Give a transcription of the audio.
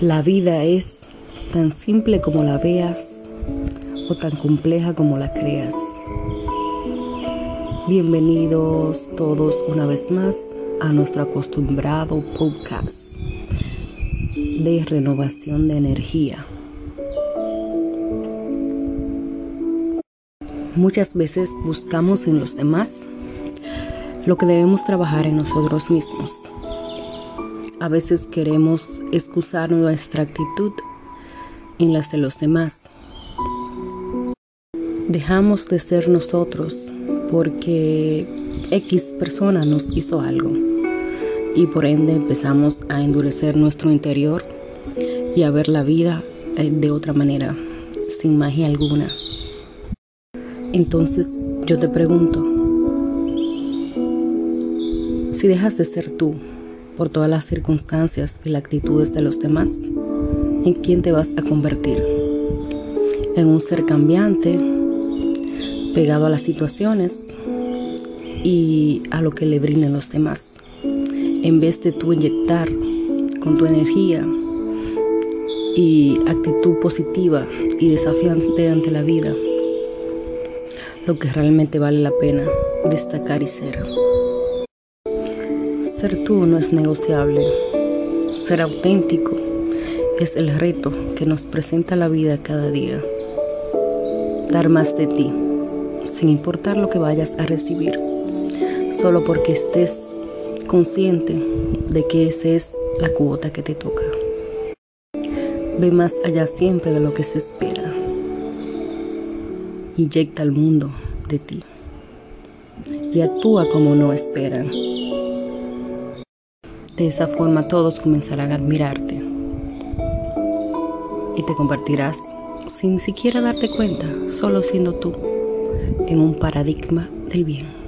La vida es tan simple como la veas o tan compleja como la creas. Bienvenidos todos una vez más a nuestro acostumbrado podcast de renovación de energía. Muchas veces buscamos en los demás lo que debemos trabajar en nosotros mismos. A veces queremos excusar nuestra actitud en las de los demás. Dejamos de ser nosotros porque X persona nos hizo algo y por ende empezamos a endurecer nuestro interior y a ver la vida eh, de otra manera, sin magia alguna. Entonces yo te pregunto, si dejas de ser tú por todas las circunstancias y las actitudes de los demás, ¿en quién te vas a convertir? ¿En un ser cambiante, pegado a las situaciones y a lo que le brinden los demás? En vez de tú inyectar con tu energía y actitud positiva y desafiante ante la vida, lo que realmente vale la pena destacar y ser. Ser tú no es negociable. Ser auténtico es el reto que nos presenta la vida cada día. Dar más de ti, sin importar lo que vayas a recibir, solo porque estés consciente de que esa es la cuota que te toca. Ve más allá siempre de lo que se espera. Inyecta al mundo de ti y actúa como no esperan. De esa forma todos comenzarán a admirarte y te convertirás, sin siquiera darte cuenta, solo siendo tú, en un paradigma del bien.